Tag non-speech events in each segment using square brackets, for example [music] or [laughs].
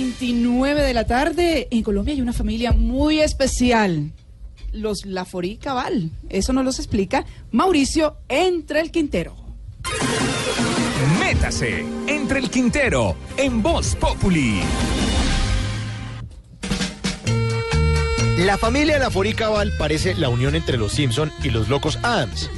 29 de la tarde. En Colombia hay una familia muy especial. Los Laforí Cabal. Eso nos los explica Mauricio Entre el Quintero. Métase entre el Quintero en Voz Populi. La familia Laforí Cabal parece la unión entre los Simpson y los locos Adams.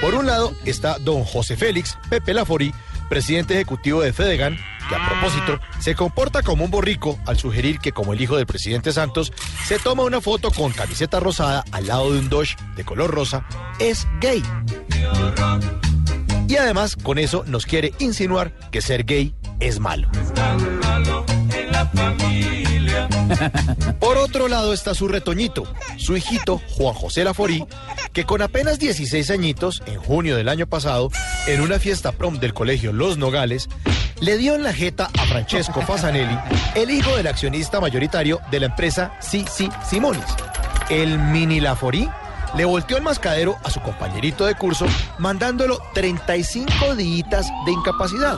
Por un lado está don José Félix Pepe Laforí, presidente ejecutivo de Fedegan, que a propósito se comporta como un borrico al sugerir que como el hijo del presidente Santos se toma una foto con camiseta rosada al lado de un Dodge de color rosa, es gay. Y además con eso nos quiere insinuar que ser gay es malo. [laughs] Por otro lado está su retoñito, su hijito Juan José Laforí, que con apenas 16 añitos, en junio del año pasado, en una fiesta prom del colegio Los Nogales, le dio en la jeta a Francesco Fasanelli, el hijo del accionista mayoritario de la empresa CC Simonis. El mini Laforí le volteó el mascadero a su compañerito de curso, mandándolo 35 días de incapacidad.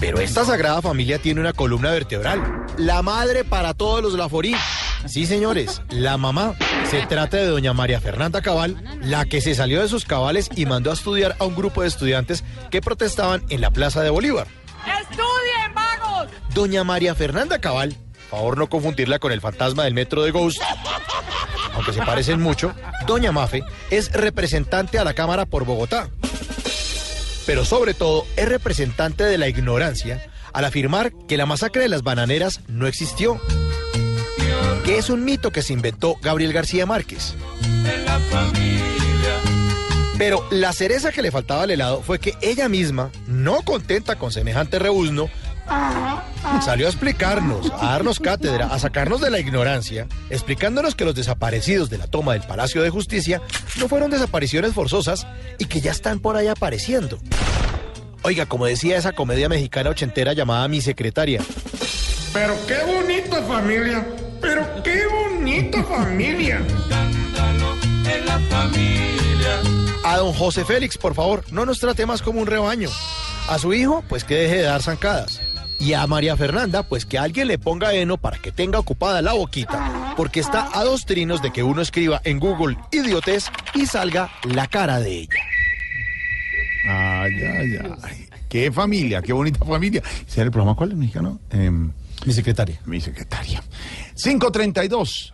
Pero esta sagrada familia tiene una columna vertebral, la madre para todos los Laforí. Sí, señores, la mamá. Se trata de doña María Fernanda Cabal, la que se salió de sus cabales y mandó a estudiar a un grupo de estudiantes que protestaban en la Plaza de Bolívar. ¡Estudien, vagos! Doña María Fernanda Cabal, favor no confundirla con el fantasma del metro de Ghost, aunque se parecen mucho, Doña Mafe es representante a la Cámara por Bogotá. Pero sobre todo es representante de la ignorancia al afirmar que la masacre de las bananeras no existió, que es un mito que se inventó Gabriel García Márquez. Pero la cereza que le faltaba al helado fue que ella misma, no contenta con semejante rebuzno, salió a explicarnos, a darnos cátedra, a sacarnos de la ignorancia, explicándonos que los desaparecidos de la toma del Palacio de Justicia no fueron desapariciones forzosas y que ya están por ahí apareciendo. Oiga, como decía esa comedia mexicana ochentera llamada Mi Secretaria, Pero qué bonita familia. Pero qué bonita familia. a don José Félix, por favor, no nos trate más como un rebaño. A su hijo, pues que deje de dar zancadas. Y a María Fernanda, pues que alguien le ponga heno para que tenga ocupada la boquita, porque está a dos trinos de que uno escriba en Google idiotez y salga la cara de ella. Ay, ay, ay. Qué familia, qué bonita familia. ¿Ese era el programa cuál es mexicano? Em, Mi secretaria. mi secretaria. 532.